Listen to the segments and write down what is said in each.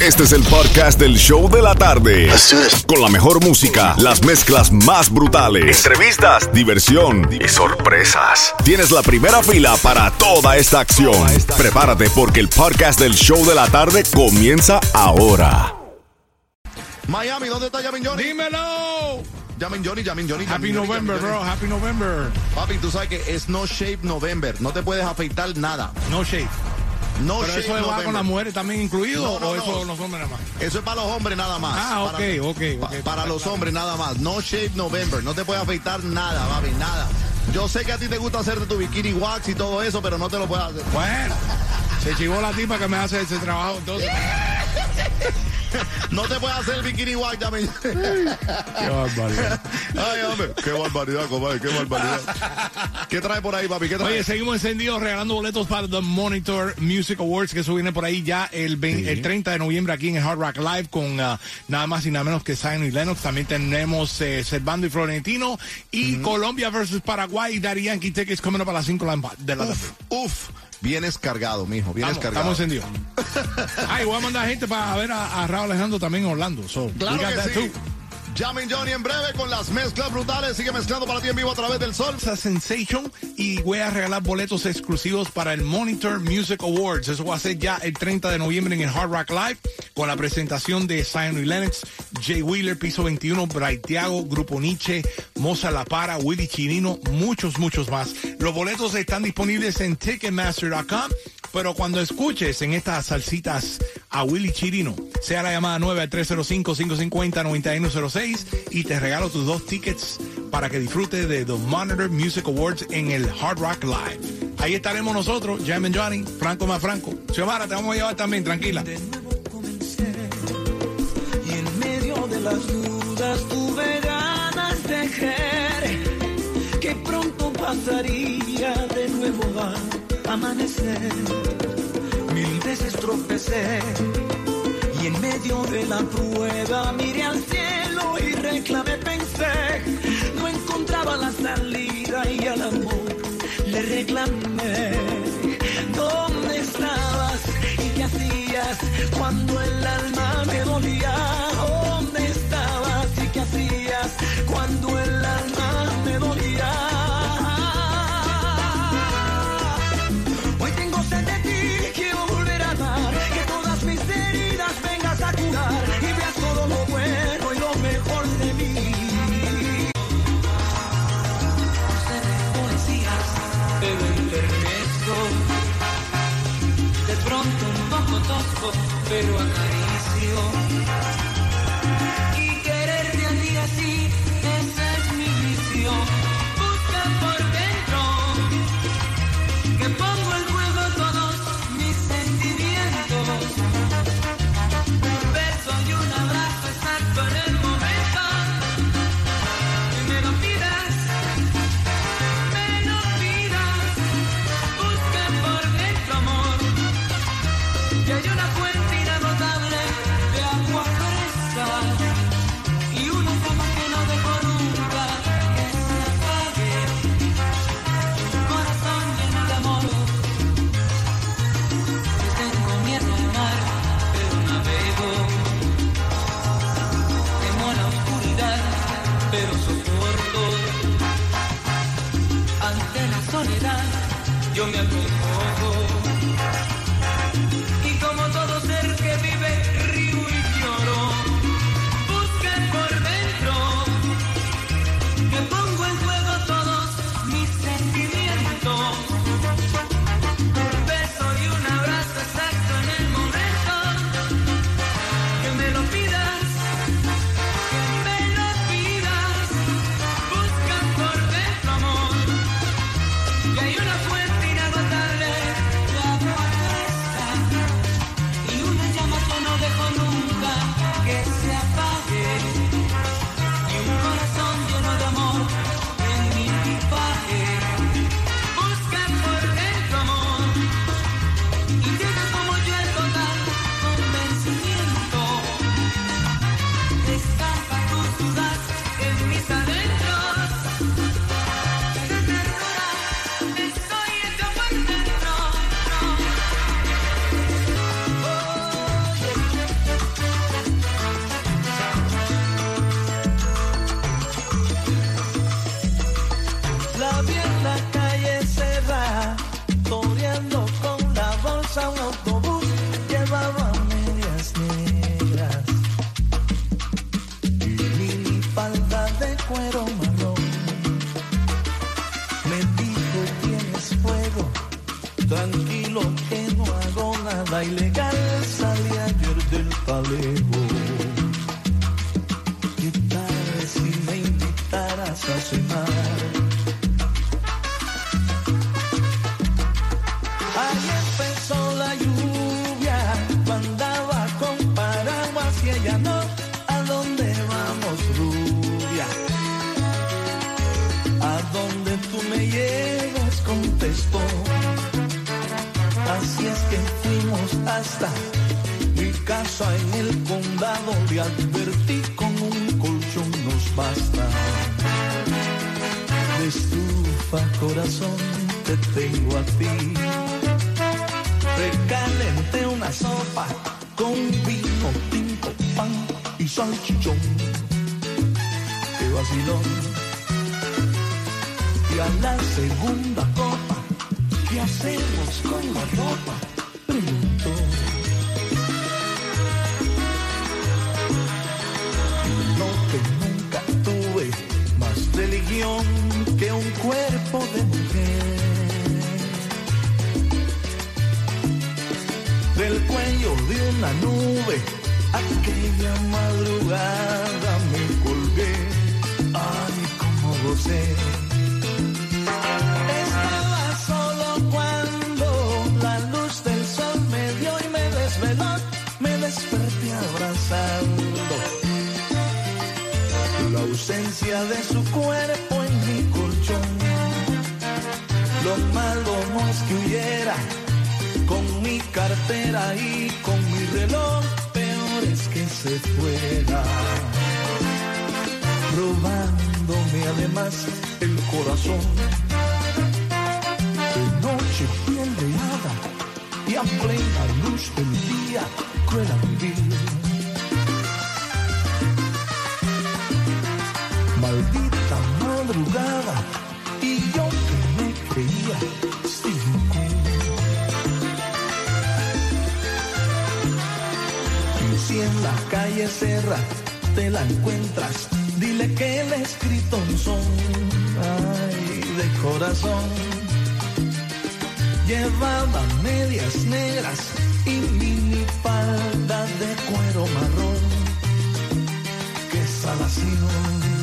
Este es el podcast del show de la tarde. Con la mejor música, las mezclas más brutales, entrevistas, diversión y sorpresas. Tienes la primera fila para toda esta acción. Prepárate porque el podcast del show de la tarde comienza ahora. Miami, ¿dónde está Yamin Johnny? Dímelo. Yamin Johnny, Yamin Johnny. Happy Yamin November, Yamin bro. Johnny. Happy November. Papi, tú sabes que es no shape November. No te puedes afeitar nada. No shave. No Pero eso va con las mujeres también incluido No, no, o eso los hombres nada más. Eso es para los hombres nada más. Ah, ok, Para- ok, ok. pa- Para los hombres nada más. No shape November. No te puedes afeitar nada, papi, nada. Yo sé que a ti te gusta hacerte tu bikini wax y todo eso, pero no te lo puedes hacer. Bueno, se chivó la tipa que me hace ese trabajo. Entonces, No te puedes hacer el bikini wax, Yamin. qué barbaridad. Ay, hombre. Qué barbaridad, compadre. Qué barbaridad. ¿Qué trae por ahí, papi? ¿Qué trae? Oye, seguimos encendidos regalando boletos para The Monitor Music Awards, que eso viene por ahí ya el, 20 el 30 de noviembre aquí en el Hard Rock Live con ah, nada más y nada menos que Zion y Lennox. También tenemos eh, Servando y Florentino y Colombia versus Paraguay y Daddy Yankee Tickets coming up a las 5 de la- de la tarde. Uf, uf. Vienes cargado, mijo. Vienes cargado. estamos encendidos. Ay, voy a mandar gente para ver a, a Raúl Alejandro también en Orlando. So, Claro we got que that sí. too. Llamen Johnny en breve con las mezclas brutales. Sigue mezclando para ti en vivo a través del sol. Sensation y voy a regalar boletos exclusivos para el Monitor Music Awards. Eso va a ser ya el 30 de noviembre en el Hard Rock Live con la presentación de Zion Lennox, Jay Wheeler, Piso 21, Bright Thiago, Grupo Nietzsche, Moza La Para, Willy Chirino, muchos, muchos más. Los boletos están disponibles en Ticketmaster.com. Pero cuando escuches en estas salsitas a Willy Chirino, sea la llamada 9 al 305-550-9106 y te regalo tus dos tickets para que disfrutes de The Monitor Music Awards en el Hard Rock Live. Ahí estaremos nosotros, Jam and Johnny, Franco más Franco. Xiomara, te vamos a llevar también, tranquila. de nuevo comencé y en medio de las dudas tuve ganas de creer que pronto pasaría de nuevo a amanecer. Veces y en medio de la prueba miré al cielo y reclamé, pensé, no encontraba la salida y al amor le reclamé. ¿Dónde estabas y qué hacías cuando el alma me dolía? ¿Dónde estabas y qué hacías cuando el alma pero. Basta. Mi casa en el condado le advertí con un colchón nos basta. De estufa corazón te tengo a ti. Recalenté una sopa con vino tinto, pan y salchichón. Qué vacilón. Y a la segunda copa, ¿qué hacemos con la ropa? Preguntó. Lo que nunca tuve más religión que un cuerpo de mujer. Del cuello de una nube, aquella madrugada me colgué. Ay, cómo gocé. De su cuerpo en mi colchón. Lo malo no es que huyera con mi cartera y con mi reloj, peor es que se fuera. Robándome además el corazón. De noche piel de hada y a plena luz del día cruel vivir. Y yo que me creía King. Y si en la calle Serra te la encuentras, dile que el escrito un son, ay, de corazón. Llevaba medias negras y mini falda de cuero marrón. Qué salación.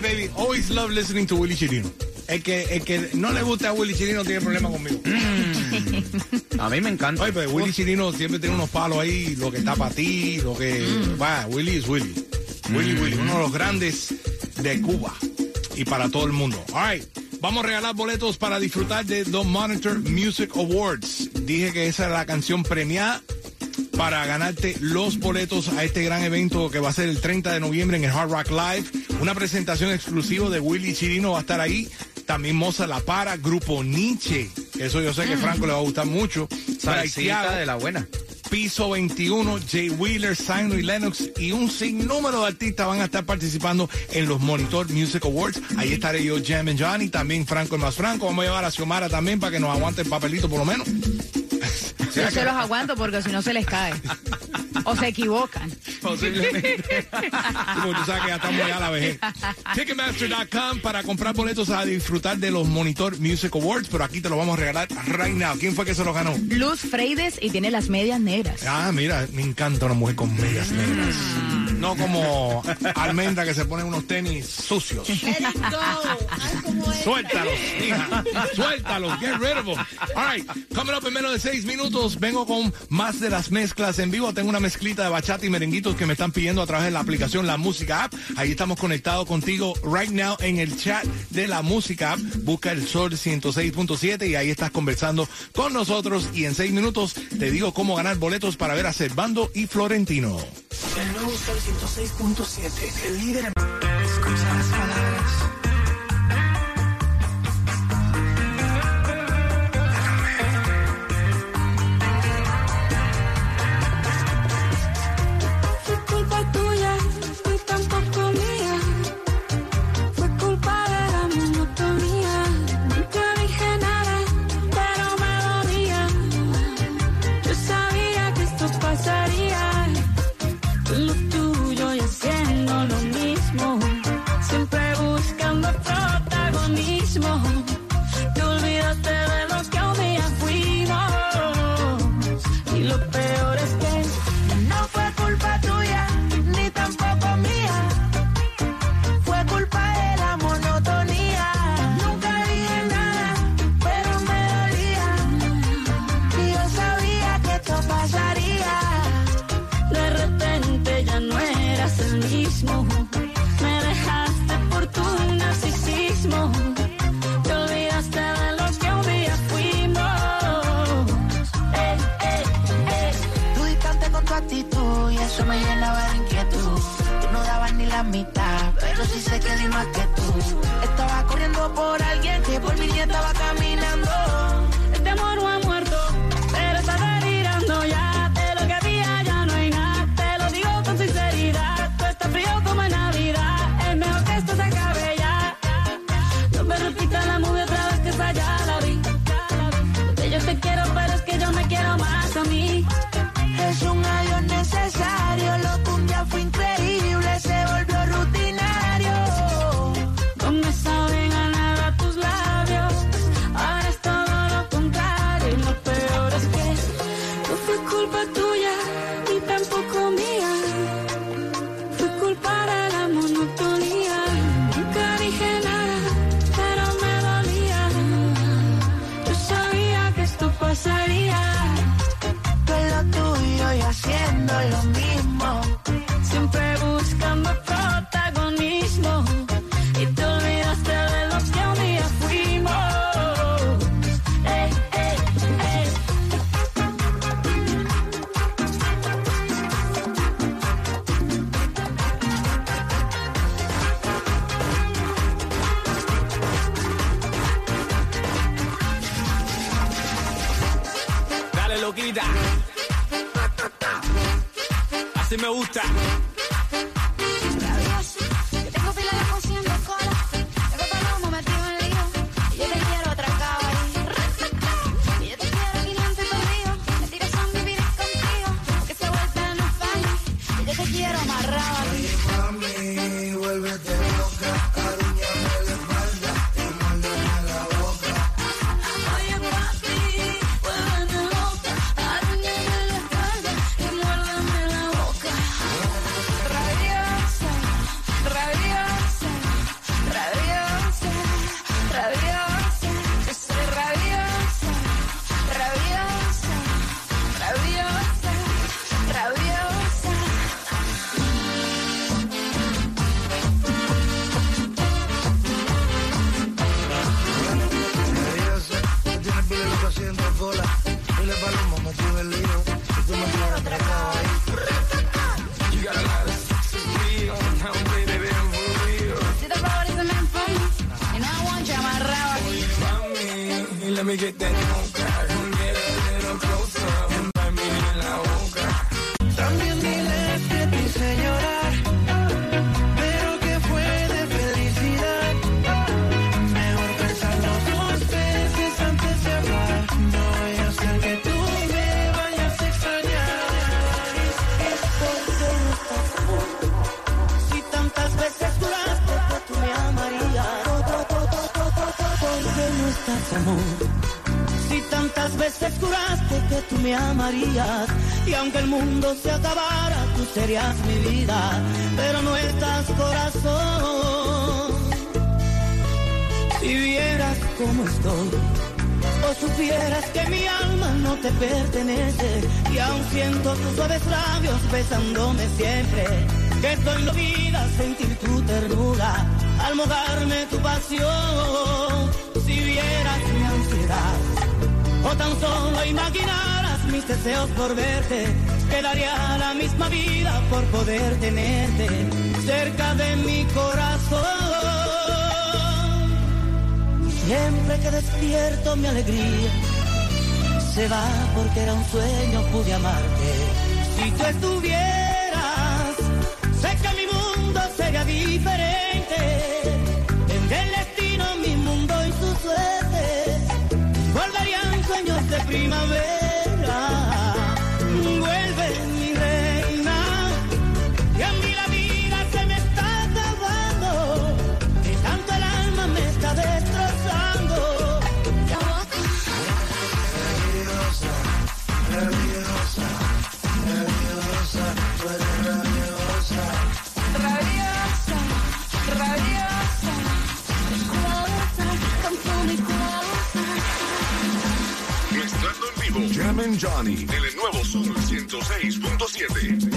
Baby. Always love listening to Willy Chirino. El que, el que no le gusta a Willy Chirino tiene problema conmigo. A mí me encanta. Oye, pues Willy Chirino siempre tiene unos palos ahí, lo que está para ti, lo que... Va, Willy es Willy. Willy, Willy, uno de los grandes de Cuba y para todo el mundo. All right. Vamos a regalar boletos para disfrutar de The Monitor Music Awards. Dije que esa era la canción premiada para ganarte los boletos a este gran evento que va a ser el 30 de noviembre en el Hard Rock Live. Una presentación exclusiva de Willy Chirino va a estar ahí. También Moza La Para, Grupo Nietzsche. Eso yo sé que Franco le va a gustar mucho. Salsita de la buena. Piso 21, Jay Wheeler, Simon y Lennox y un sinnúmero de artistas van a estar participando en los Monitor Music Awards. Ahí estaré yo, Jam and Johnny, también Franco el más Franco. Vamos a llevar a Xiomara también para que nos aguante el papelito por lo menos. Yo se los aguanto porque si no se les cae. O se equivocan. Posiblemente. Como tú sabes que ya estamos ya a la vejez. Ticketmaster.com para comprar boletos a disfrutar de los Monitor Music Awards, pero aquí te lo vamos a regalar right now. ¿Quién fue que se lo ganó? Luz Freides y tiene las medias negras. Ah, mira, me encanta una mujer con medias negras. No como almendra que se pone unos tenis sucios. Suéltalos, hija. Suéltalos. Get rid of them. All right. Coming up en menos de seis minutos, vengo con más de las mezclas en vivo. Tengo una mezclita de bachata y merenguitos que me están pidiendo a través de la aplicación La Música App. Ahí estamos conectados contigo right now en el chat de La Música App. Busca el Sol 106.7 y ahí estás conversando con nosotros. Y en seis minutos te digo cómo ganar boletos para ver a Servando y Florentino. El nuevo Sol 106.7, el líder en... así me gusta. me get that. aunque el mundo se acabara, tú serías mi vida, pero no estás corazón. Si vieras cómo estoy, o supieras que mi alma no te pertenece, y aún siento tus suaves labios besándome siempre, que estoy vida sentir tu ternura, al mojarme tu pasión. Si vieras mi ansiedad, o tan solo imaginar mis deseos por verte. Quedaría la misma vida por poder tenerte cerca de mi corazón. Siempre que despierto mi alegría se va porque era un sueño pude amarte. Si tú estuvieras Johnny. En el nuevo Sol 106.7.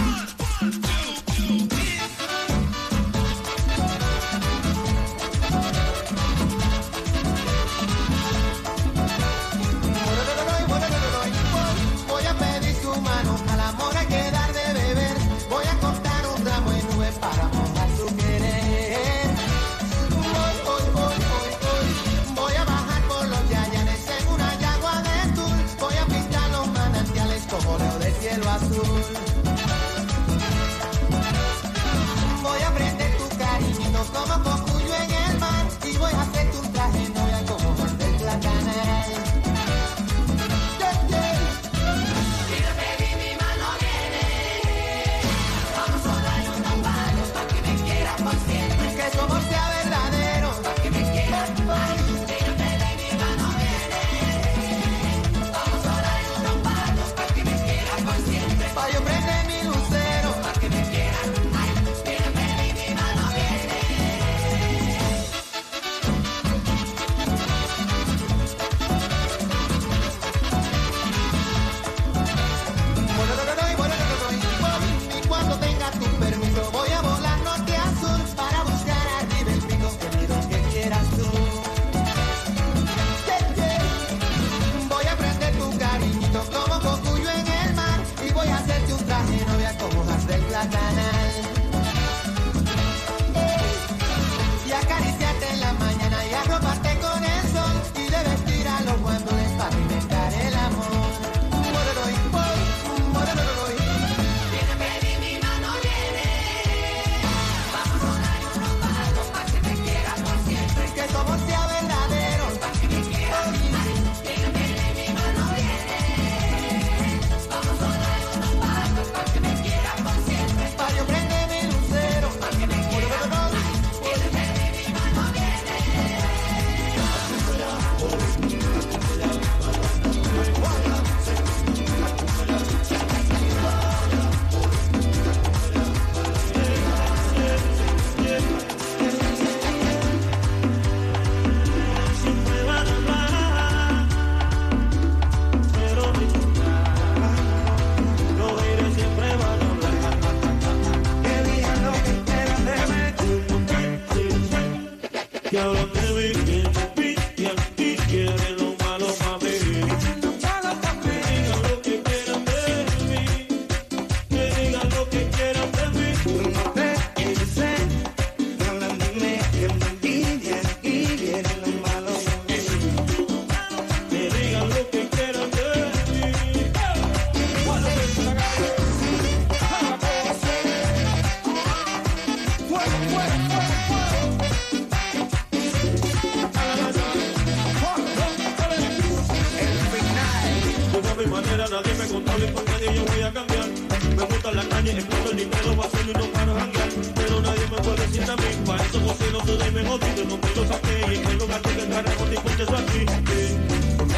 no se debe jodido, no te lo saqué. Y que lo gato que el carajo te cuente eso aquí. Y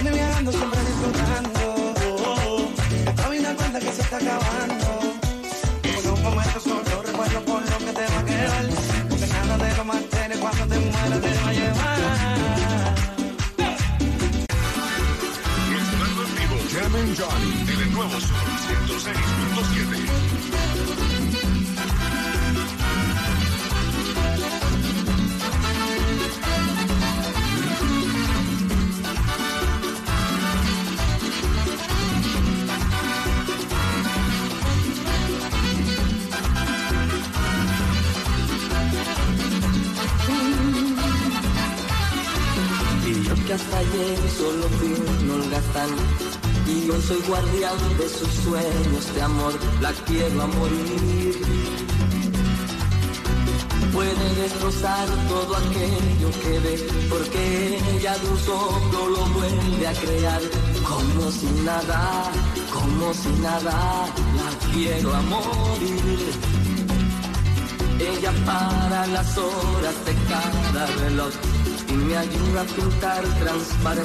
viajando, siempre disfrutando. Esta vida cuenta que se está acabando. Por un momento solo recuerdo por lo que te va a quedar. Porque nada te lo mantiene cuando te mueras te va a llevar. Mezclando en vivo, Jam Johnny en el nuevo Sol 106.7. Yo hasta ayer solo fui un holgazán Y hoy soy guardián de sus sueños de amor. La quiero a morir. Puede destrozar todo aquello que ve Porque ella de un soplo lo vuelve a crear. Como si nada, como si nada La quiero a morir. Ella para las horas de cada reloj me ayuda a pintar transparente.